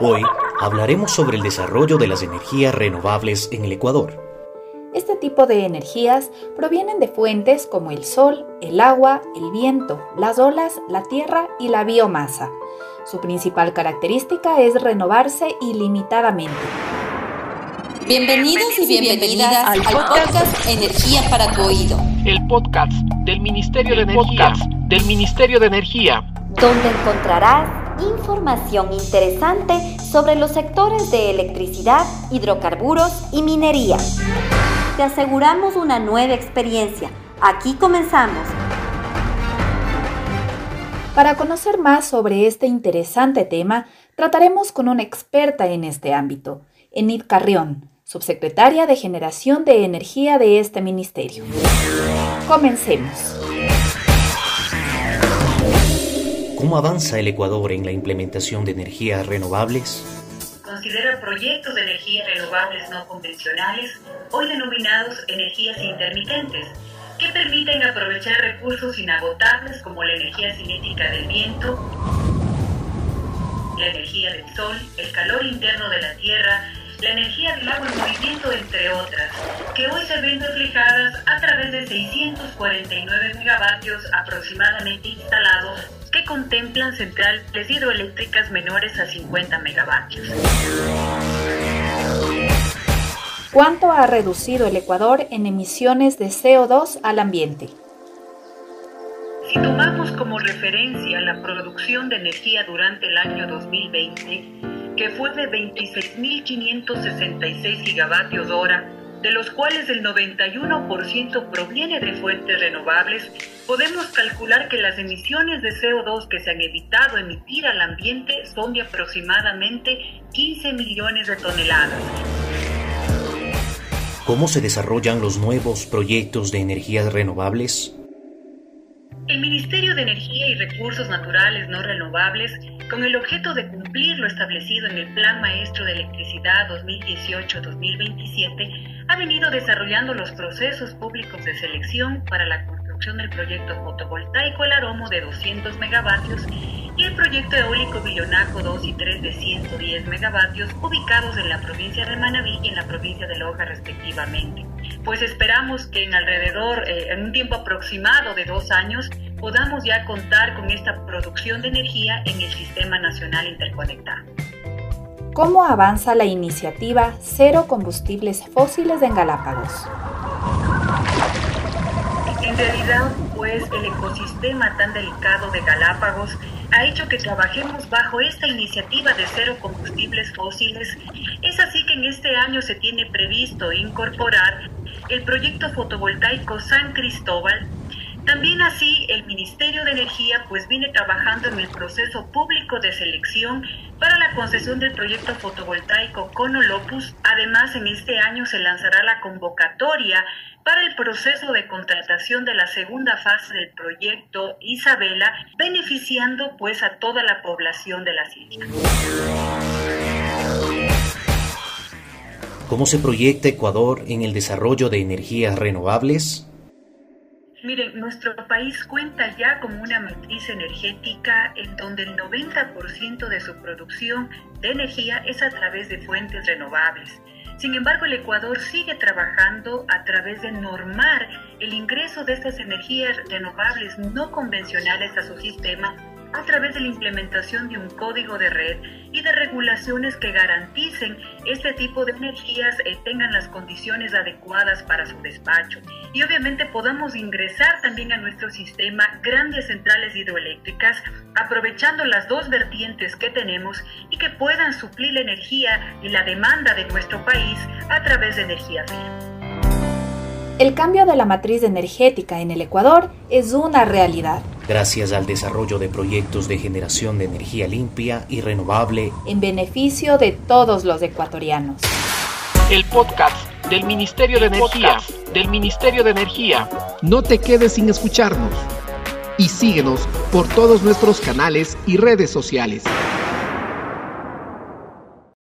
Hoy hablaremos sobre el desarrollo de las energías renovables en el Ecuador. Este tipo de energías provienen de fuentes como el sol, el agua, el viento, las olas, la tierra y la biomasa. Su principal característica es renovarse ilimitadamente. Bienvenidos y bienvenidas al podcast Energía para tu oído. El podcast del Ministerio de Energía. Del Ministerio de Energía. Donde encontrarás información interesante sobre los sectores de electricidad, hidrocarburos y minería. Te aseguramos una nueva experiencia. Aquí comenzamos. Para conocer más sobre este interesante tema, trataremos con una experta en este ámbito, Enid Carrión, subsecretaria de Generación de Energía de este ministerio. Comencemos. ¿Cómo avanza el Ecuador en la implementación de energías renovables? Considera proyectos de energías renovables no convencionales, hoy denominados energías intermitentes, que permiten aprovechar recursos inagotables como la energía cinética del viento, la energía del sol, el calor interno de la tierra, la energía del agua en movimiento, entre otras, que hoy se ven reflejadas a través de 649 megavatios aproximadamente instalados contemplan centrales hidroeléctricas menores a 50 megavatios. ¿Cuánto ha reducido el Ecuador en emisiones de CO2 al ambiente? Si tomamos como referencia la producción de energía durante el año 2020, que fue de 26.566 gigavatios hora, de los cuales el 91% proviene de fuentes renovables, podemos calcular que las emisiones de CO2 que se han evitado emitir al ambiente son de aproximadamente 15 millones de toneladas. ¿Cómo se desarrollan los nuevos proyectos de energías renovables? El Ministerio de Energía y Recursos Naturales No Renovables, con el objeto de cumplir lo establecido en el Plan Maestro de Electricidad 2018-2027, ha venido desarrollando los procesos públicos de selección para la construcción del proyecto fotovoltaico El Aromo de 200 megavatios y el proyecto eólico Villonaco 2 y 3 de 110 megavatios ubicados en la provincia de Manabí y en la provincia de Loja respectivamente. Pues esperamos que en alrededor, eh, en un tiempo aproximado de dos años, podamos ya contar con esta producción de energía en el Sistema Nacional Interconectado. ¿Cómo avanza la iniciativa Cero Combustibles Fósiles en Galápagos? En realidad, pues el ecosistema tan delicado de Galápagos ha hecho que trabajemos bajo esta iniciativa de cero combustibles fósiles. Es así que en este año se tiene previsto incorporar el proyecto fotovoltaico San Cristóbal. También así el Ministerio de Energía pues viene trabajando en el proceso público de selección para la concesión del proyecto fotovoltaico Conolopus. Además en este año se lanzará la convocatoria para el proceso de contratación de la segunda fase del proyecto Isabela, beneficiando pues a toda la población de las islas. ¿Cómo se proyecta Ecuador en el desarrollo de energías renovables? Miren, nuestro país cuenta ya con una matriz energética en donde el 90% de su producción de energía es a través de fuentes renovables. Sin embargo, el Ecuador sigue trabajando a través de normar el ingreso de estas energías renovables no convencionales a su sistema a través de la implementación de un código de red y de regulaciones que garanticen este tipo de energías eh, tengan las condiciones adecuadas para su despacho. Y obviamente podamos ingresar también a nuestro sistema grandes centrales hidroeléctricas aprovechando las dos vertientes que tenemos y que puedan suplir la energía y la demanda de nuestro país a través de energía firme. El cambio de la matriz energética en el Ecuador es una realidad. Gracias al desarrollo de proyectos de generación de energía limpia y renovable en beneficio de todos los ecuatorianos. El podcast del Ministerio de Energía, del Ministerio de Energía. No te quedes sin escucharnos y síguenos por todos nuestros canales y redes sociales.